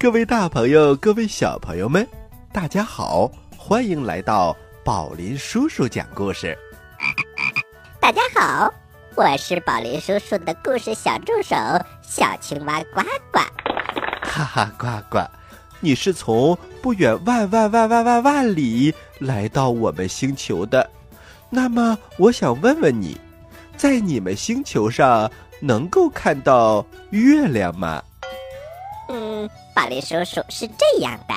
嗨，各位大朋友，各位小朋友们，大家好，欢迎来到宝林叔叔讲故事。大家好，我是宝林叔叔的故事小助手小青蛙呱呱。哈哈，呱呱，你是从不远万万万万万万里来到我们星球的，那么我想问问你，在你们星球上能够看到月亮吗？嗯，宝林叔叔是这样的，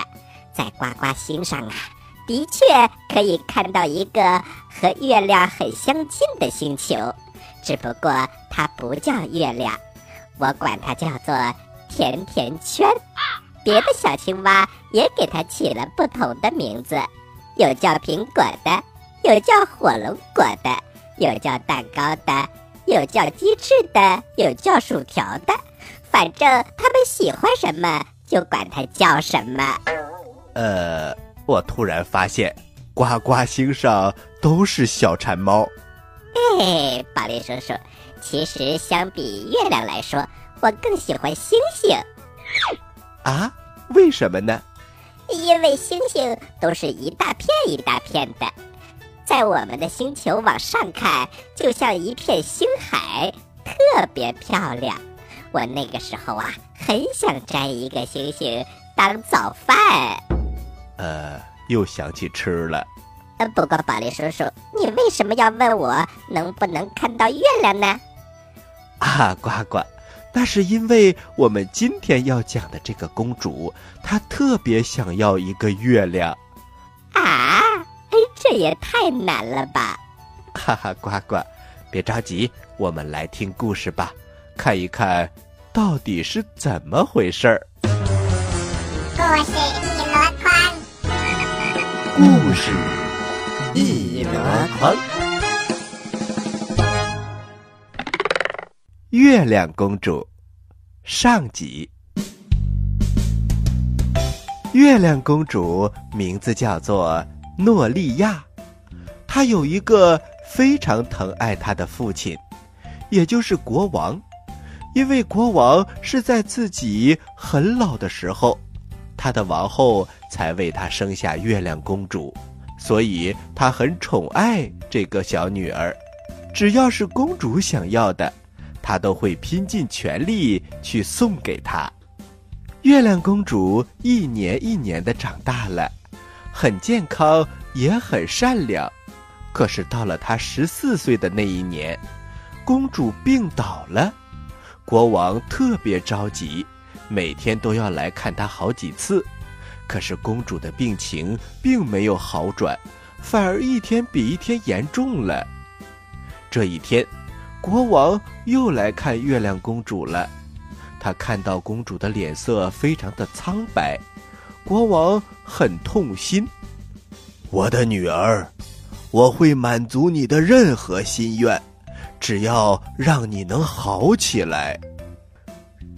在呱呱星上啊，的确可以看到一个和月亮很相近的星球，只不过它不叫月亮，我管它叫做甜甜圈。别的小青蛙也给它起了不同的名字，有叫苹果的，有叫火龙果的，有叫蛋糕的，有叫鸡翅的，有叫薯条的。反正他们喜欢什么就管它叫什么。呃，我突然发现，呱呱星上都是小馋猫。嘿，宝林叔叔，其实相比月亮来说，我更喜欢星星。啊？为什么呢？因为星星都是一大片一大片的，在我们的星球往上看，就像一片星海，特别漂亮。我那个时候啊，很想摘一个星星当早饭。呃，又想起吃了。呃，不过宝莉叔叔，你为什么要问我能不能看到月亮呢？啊，呱呱，那是因为我们今天要讲的这个公主，她特别想要一个月亮。啊，这也太难了吧！哈哈，呱呱，别着急，我们来听故事吧，看一看。到底是怎么回事儿？故事一箩筐，故事一箩筐。月亮公主上集。月亮公主名字叫做诺利亚，她有一个非常疼爱她的父亲，也就是国王。因为国王是在自己很老的时候，他的王后才为他生下月亮公主，所以他很宠爱这个小女儿。只要是公主想要的，他都会拼尽全力去送给她。月亮公主一年一年的长大了，很健康，也很善良。可是到了她十四岁的那一年，公主病倒了。国王特别着急，每天都要来看她好几次。可是公主的病情并没有好转，反而一天比一天严重了。这一天，国王又来看月亮公主了。他看到公主的脸色非常的苍白，国王很痛心。我的女儿，我会满足你的任何心愿。只要让你能好起来。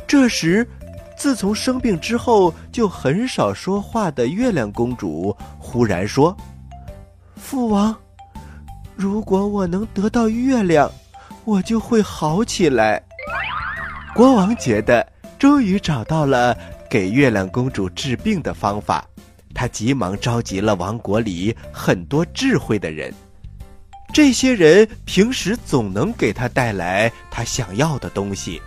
这时，自从生病之后就很少说话的月亮公主忽然说：“父王，如果我能得到月亮，我就会好起来。”国王觉得终于找到了给月亮公主治病的方法，他急忙召集了王国里很多智慧的人。这些人平时总能给他带来他想要的东西，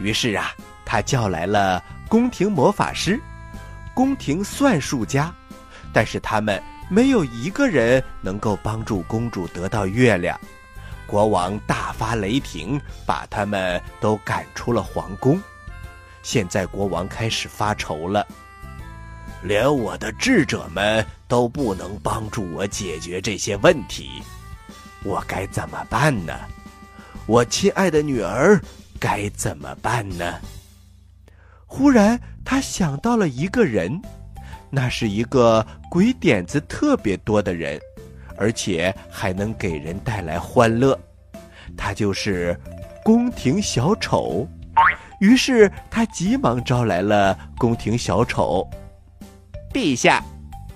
于是啊，他叫来了宫廷魔法师、宫廷算术家，但是他们没有一个人能够帮助公主得到月亮。国王大发雷霆，把他们都赶出了皇宫。现在国王开始发愁了，连我的智者们都不能帮助我解决这些问题。我该怎么办呢？我亲爱的女儿该怎么办呢？忽然，他想到了一个人，那是一个鬼点子特别多的人，而且还能给人带来欢乐。他就是宫廷小丑。于是，他急忙招来了宫廷小丑。陛下，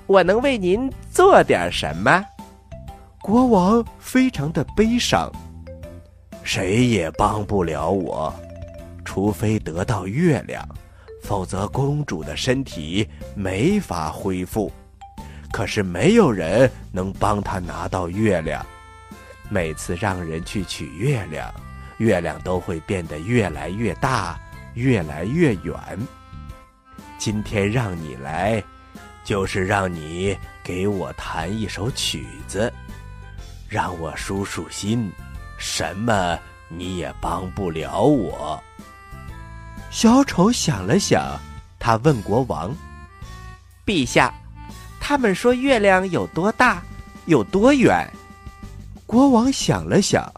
我能为您做点什么？国王非常的悲伤，谁也帮不了我，除非得到月亮，否则公主的身体没法恢复。可是没有人能帮她拿到月亮。每次让人去取月亮，月亮都会变得越来越大，越来越远。今天让你来，就是让你给我弹一首曲子，让我舒舒心。什么你也帮不了我。小丑想了想，他问国王：“陛下，他们说月亮有多大，有多远？”国王想了想，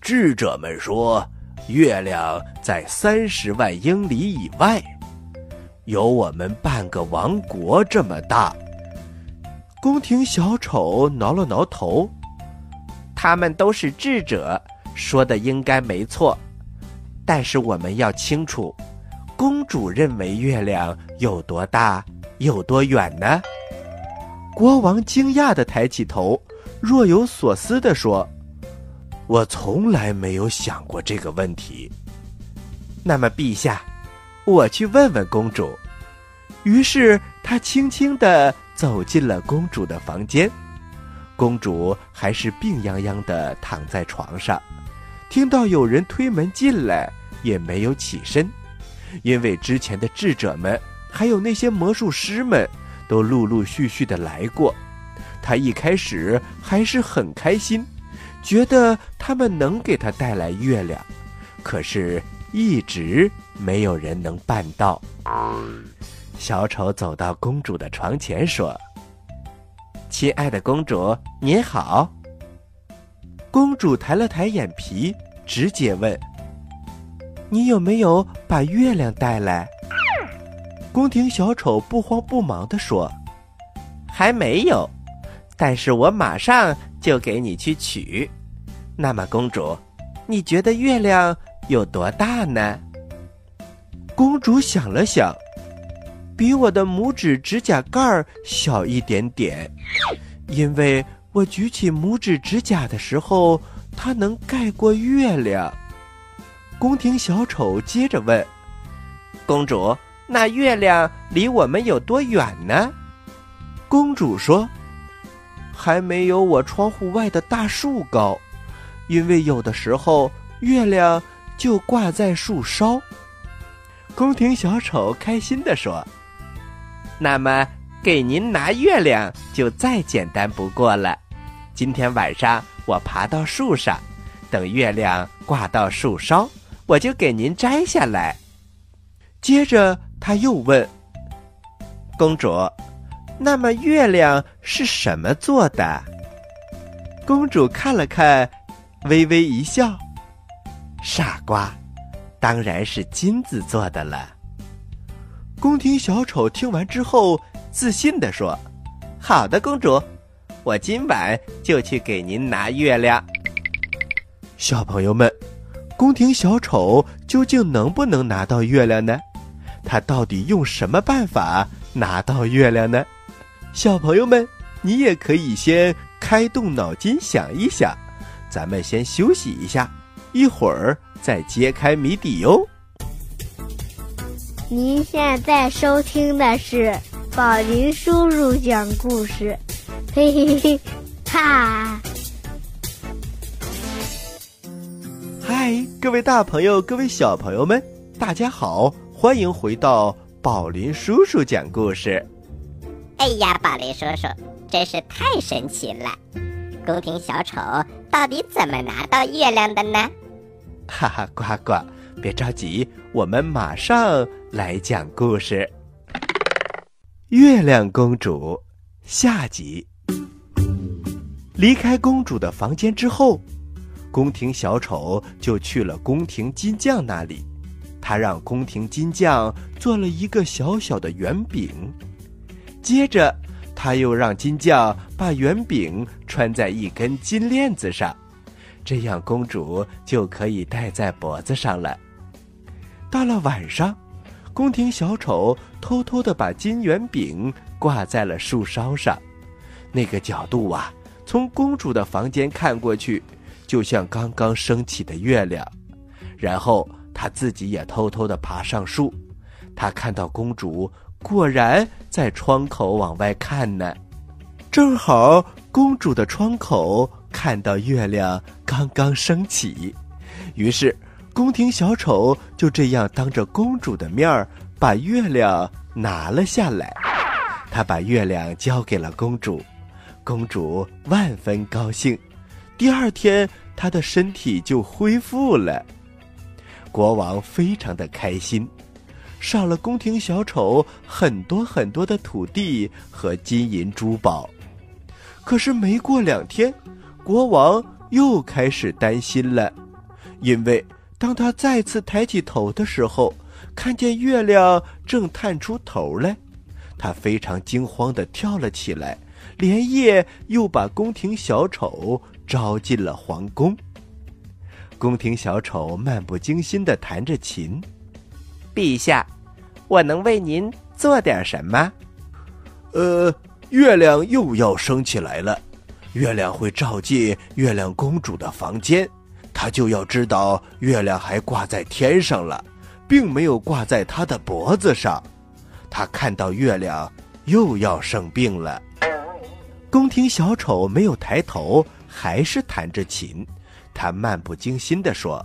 智者们说，月亮在三十万英里以外，有我们半个王国这么大。宫廷小丑挠了挠头，他们都是智者，说的应该没错。但是我们要清楚，公主认为月亮有多大，有多远呢？国王惊讶的抬起头。若有所思地说：“我从来没有想过这个问题。”那么，陛下，我去问问公主。于是他轻轻地走进了公主的房间。公主还是病殃殃地躺在床上，听到有人推门进来，也没有起身，因为之前的智者们还有那些魔术师们都陆陆续续的来过。她一开始还是很开心，觉得他们能给他带来月亮，可是，一直没有人能办到。小丑走到公主的床前说：“亲爱的公主，您好。”公主抬了抬眼皮，直接问：“你有没有把月亮带来？”宫廷小丑不慌不忙地说：“还没有。”但是我马上就给你去取。那么，公主，你觉得月亮有多大呢？公主想了想，比我的拇指指甲盖儿小一点点，因为我举起拇指指甲的时候，它能盖过月亮。宫廷小丑接着问：“公主，那月亮离我们有多远呢？”公主说。还没有我窗户外的大树高，因为有的时候月亮就挂在树梢。宫廷小丑开心地说：“那么给您拿月亮就再简单不过了。今天晚上我爬到树上，等月亮挂到树梢，我就给您摘下来。”接着他又问：“公主。”那么月亮是什么做的？公主看了看，微微一笑：“傻瓜，当然是金子做的了。”宫廷小丑听完之后，自信地说：“好的，公主，我今晚就去给您拿月亮。”小朋友们，宫廷小丑究竟能不能拿到月亮呢？他到底用什么办法拿到月亮呢？小朋友们，你也可以先开动脑筋想一想，咱们先休息一下，一会儿再揭开谜底哟。您现在收听的是宝林叔叔讲故事，嘿嘿嘿，哈！嗨，各位大朋友，各位小朋友们，大家好，欢迎回到宝林叔叔讲故事。哎呀，宝林叔叔，真是太神奇了！宫廷小丑到底怎么拿到月亮的呢？哈哈，呱呱，别着急，我们马上来讲故事。月亮公主下集。离开公主的房间之后，宫廷小丑就去了宫廷金匠那里，他让宫廷金匠做了一个小小的圆饼。接着，他又让金匠把圆饼穿在一根金链子上，这样公主就可以戴在脖子上了。到了晚上，宫廷小丑偷偷的把金圆饼挂在了树梢上，那个角度啊，从公主的房间看过去，就像刚刚升起的月亮。然后他自己也偷偷的爬上树，他看到公主果然在窗口往外看呢，正好公主的窗口看到月亮刚刚升起，于是宫廷小丑就这样当着公主的面儿把月亮拿了下来。他把月亮交给了公主，公主万分高兴。第二天，她的身体就恢复了。国王非常的开心，赏了宫廷小丑很多很多的土地和金银珠宝。可是没过两天，国王又开始担心了，因为当他再次抬起头的时候，看见月亮正探出头来。他非常惊慌地跳了起来，连夜又把宫廷小丑招进了皇宫。宫廷小丑漫不经心地弹着琴。陛下，我能为您做点什么？呃，月亮又要升起来了，月亮会照进月亮公主的房间，他就要知道月亮还挂在天上了，并没有挂在他的脖子上。他看到月亮又要生病了，宫廷小丑没有抬头，还是弹着琴。他漫不经心地说：“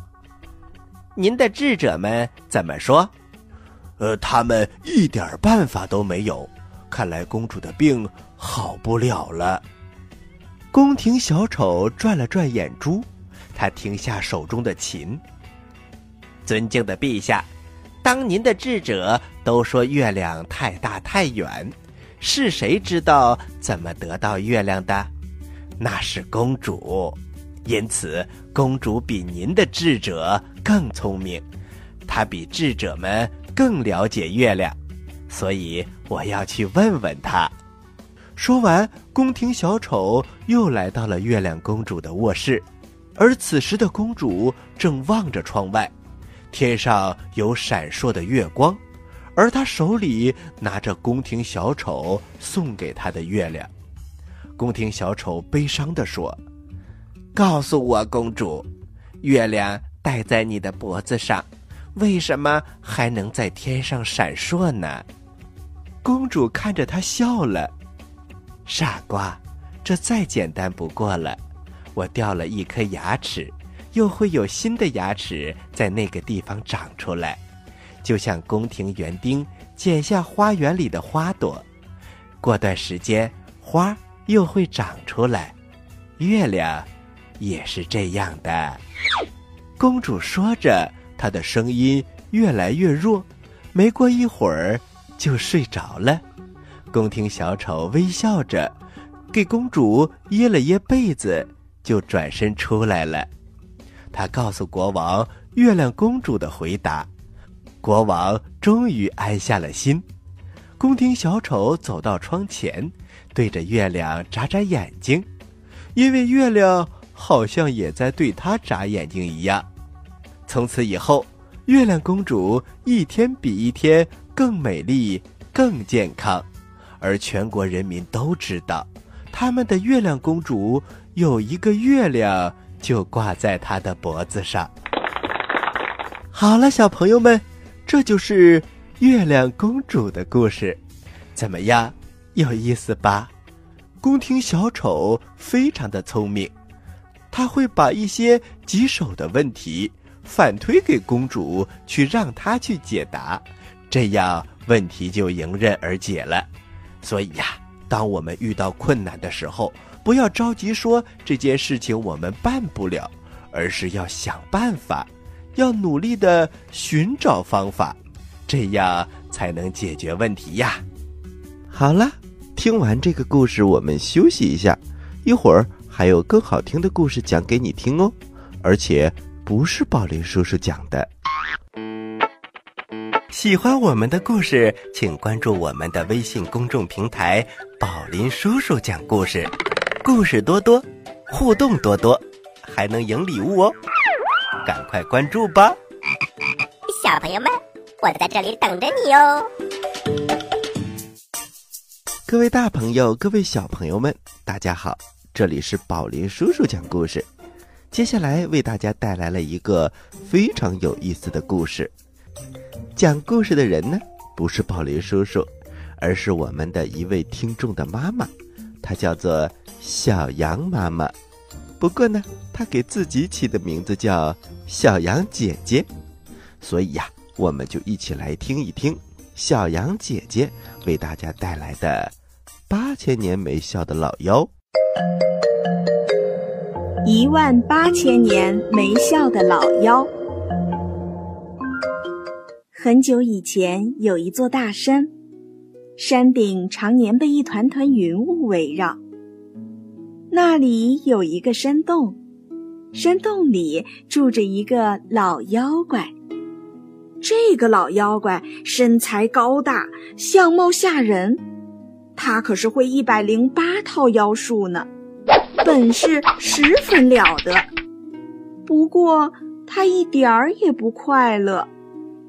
您的智者们怎么说？呃，他们一点办法都没有。看来公主的病好不了了。”宫廷小丑转了转眼珠，他停下手中的琴。尊敬的陛下。当您的智者都说月亮太大太远，是谁知道怎么得到月亮的？那是公主，因此公主比您的智者更聪明，她比智者们更了解月亮，所以我要去问问她。说完，宫廷小丑又来到了月亮公主的卧室，而此时的公主正望着窗外。天上有闪烁的月光，而她手里拿着宫廷小丑送给她的月亮。宫廷小丑悲伤地说：“告诉我，公主，月亮戴在你的脖子上，为什么还能在天上闪烁呢？”公主看着他笑了：“傻瓜，这再简单不过了。我掉了一颗牙齿。”又会有新的牙齿在那个地方长出来，就像宫廷园丁剪下花园里的花朵。过段时间，花又会长出来。月亮也是这样的。公主说着，她的声音越来越弱，没过一会儿就睡着了。宫廷小丑微笑着，给公主掖了掖被子，就转身出来了。他告诉国王月亮公主的回答，国王终于安下了心。宫廷小丑走到窗前，对着月亮眨眨眼睛，因为月亮好像也在对他眨眼睛一样。从此以后，月亮公主一天比一天更美丽、更健康，而全国人民都知道，他们的月亮公主有一个月亮。就挂在他的脖子上。好了，小朋友们，这就是月亮公主的故事，怎么样？有意思吧？宫廷小丑非常的聪明，他会把一些棘手的问题反推给公主，去让她去解答，这样问题就迎刃而解了。所以呀，当我们遇到困难的时候，不要着急说这件事情我们办不了，而是要想办法，要努力的寻找方法，这样才能解决问题呀。好了，听完这个故事，我们休息一下，一会儿还有更好听的故事讲给你听哦，而且不是宝林叔叔讲的。喜欢我们的故事，请关注我们的微信公众平台“宝林叔叔讲故事”。故事多多，互动多多，还能赢礼物哦！赶快关注吧，小朋友们，我在这里等着你哦！各位大朋友，各位小朋友们，大家好，这里是宝林叔叔讲故事。接下来为大家带来了一个非常有意思的故事。讲故事的人呢，不是宝林叔叔，而是我们的一位听众的妈妈，她叫做小羊妈妈。不过呢，她给自己起的名字叫小羊姐姐，所以呀，我们就一起来听一听小羊姐姐为大家带来的八千年没笑的老妖。一万八千年没笑的老妖。很久以前，有一座大山，山顶常年被一团团云雾围绕。那里有一个山洞，山洞里住着一个老妖怪。这个老妖怪身材高大，相貌吓人，他可是会一百零八套妖术呢。本事十分了得，不过他一点儿也不快乐，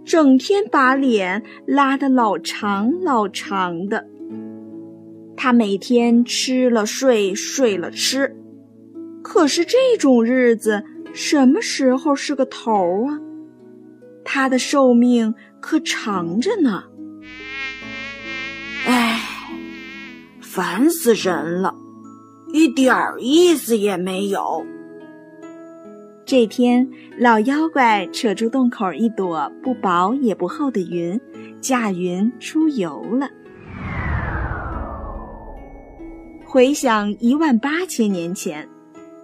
整天把脸拉得老长老长的。他每天吃了睡，睡了吃，可是这种日子什么时候是个头啊？他的寿命可长着呢。唉，烦死人了！一点儿意思也没有。这天，老妖怪扯出洞口一朵不薄也不厚的云，驾云出游了。回想一万八千年前，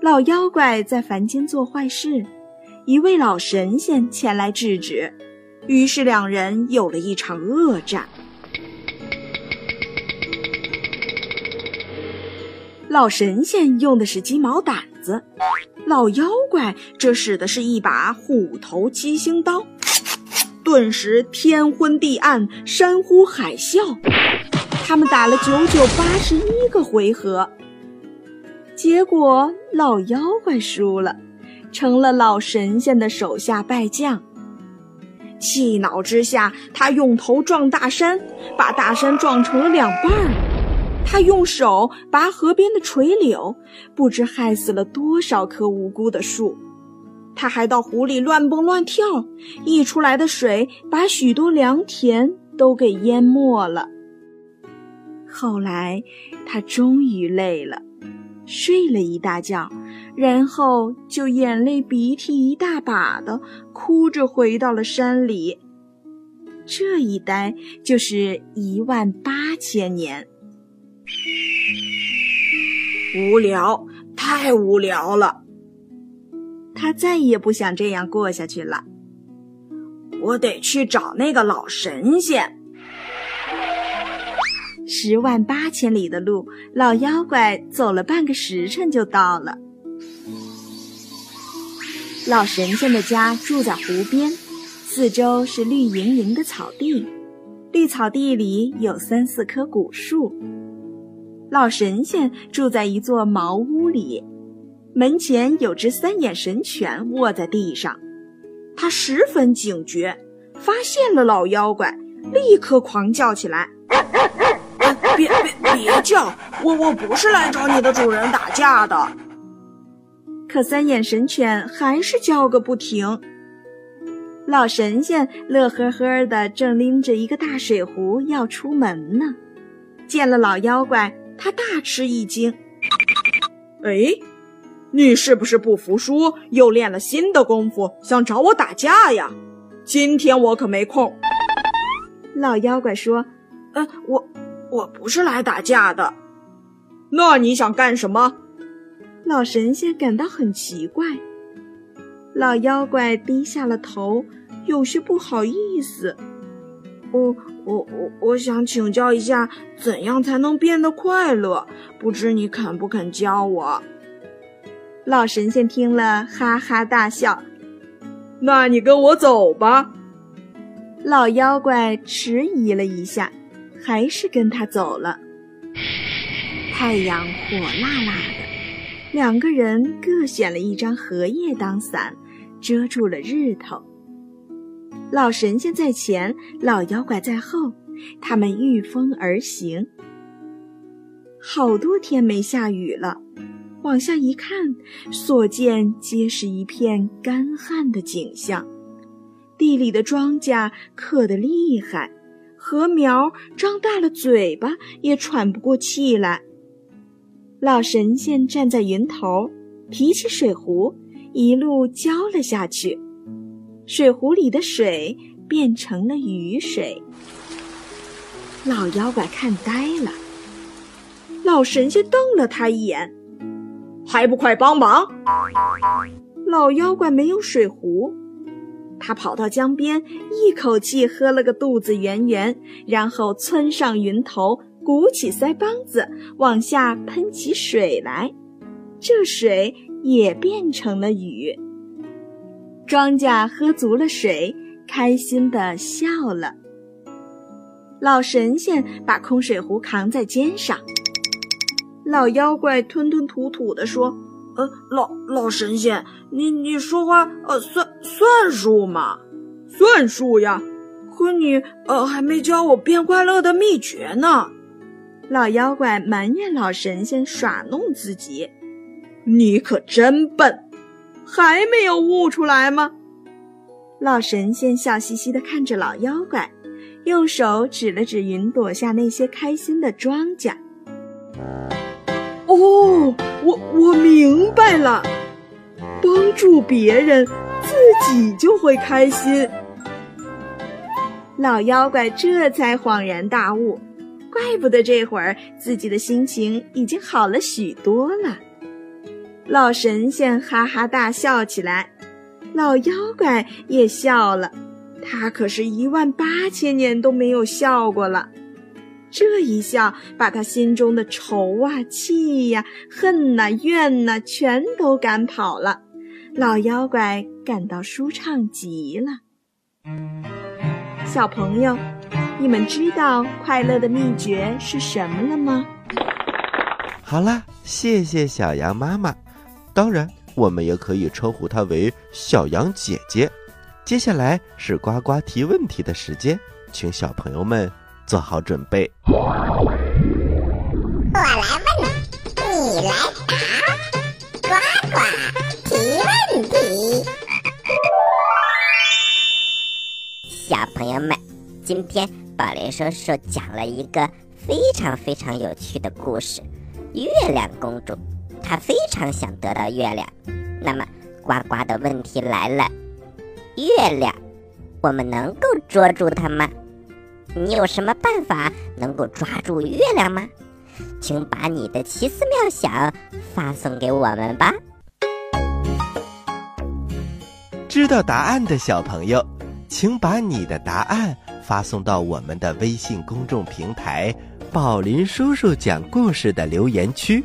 老妖怪在凡间做坏事，一位老神仙前来制止，于是两人有了一场恶战。老神仙用的是鸡毛掸子，老妖怪这使的是一把虎头七星刀，顿时天昏地暗，山呼海啸。他们打了九九八十一个回合，结果老妖怪输了，成了老神仙的手下败将。气恼之下，他用头撞大山，把大山撞成了两半儿。他用手拔河边的垂柳，不知害死了多少棵无辜的树。他还到湖里乱蹦乱跳，溢出来的水把许多良田都给淹没了。后来，他终于累了，睡了一大觉，然后就眼泪鼻涕一大把的哭着回到了山里。这一待就是一万八千年。无聊，太无聊了。他再也不想这样过下去了。我得去找那个老神仙。十万八千里的路，老妖怪走了半个时辰就到了。老神仙的家住在湖边，四周是绿莹莹的草地，绿草地里有三四棵古树。老神仙住在一座茅屋里，门前有只三眼神犬卧在地上。他十分警觉，发现了老妖怪，立刻狂叫起来：“别别别叫！我我不是来找你的主人打架的。”可三眼神犬还是叫个不停。老神仙乐呵呵的，正拎着一个大水壶要出门呢，见了老妖怪。他大吃一惊，哎，你是不是不服输，又练了新的功夫，想找我打架呀？今天我可没空。老妖怪说：“呃，我我不是来打架的。那你想干什么？”老神仙感到很奇怪。老妖怪低下了头，有些不好意思。我我我我想请教一下，怎样才能变得快乐？不知你肯不肯教我？老神仙听了，哈哈大笑。那你跟我走吧。老妖怪迟疑了一下，还是跟他走了。太阳火辣辣的，两个人各选了一张荷叶当伞，遮住了日头。老神仙在前，老妖怪在后，他们御风而行。好多天没下雨了，往下一看，所见皆是一片干旱的景象。地里的庄稼渴得厉害，禾苗张大了嘴巴，也喘不过气来。老神仙站在云头，提起水壶，一路浇了下去，水壶里的水变成了雨水。老妖怪看呆了，老神仙瞪了他一眼，还不快帮忙！老妖怪没有水壶。他跑到江边，一口气喝了个肚子圆圆，然后窜上云头，鼓起腮帮子，往下喷起水来。这水也变成了雨。庄稼喝足了水，开心地笑了。老神仙把空水壶扛在肩上，老妖怪吞吞吐吐地说：“呃，老老神仙。”你你说话呃算算数吗？算数呀！可你呃还没教我变快乐的秘诀呢。老妖怪埋怨老神仙耍弄自己。你可真笨，还没有悟出来吗？老神仙笑嘻嘻地看着老妖怪，用手指了指云朵下那些开心的庄稼。哦，我我明白了。帮助别人，自己就会开心。老妖怪这才恍然大悟，怪不得这会儿自己的心情已经好了许多了。老神仙哈哈大笑起来，老妖怪也笑了，他可是一万八千年都没有笑过了。这一笑，把他心中的愁啊、气呀、恨呐、怨呐，全都赶跑了。老妖怪感到舒畅极了。小朋友，你们知道快乐的秘诀是什么了吗？好啦，谢谢小羊妈妈。当然，我们也可以称呼她为小羊姐姐。接下来是呱呱提问题的时间，请小朋友们做好准备。我来问，你来答，呱呱提。问题，小朋友们，今天宝林叔叔讲了一个非常非常有趣的故事——月亮公主。他非常想得到月亮。那么，呱呱的问题来了：月亮，我们能够捉住它吗？你有什么办法能够抓住月亮吗？请把你的奇思妙想发送给我们吧。知道答案的小朋友，请把你的答案发送到我们的微信公众平台“宝林叔叔讲故事”的留言区，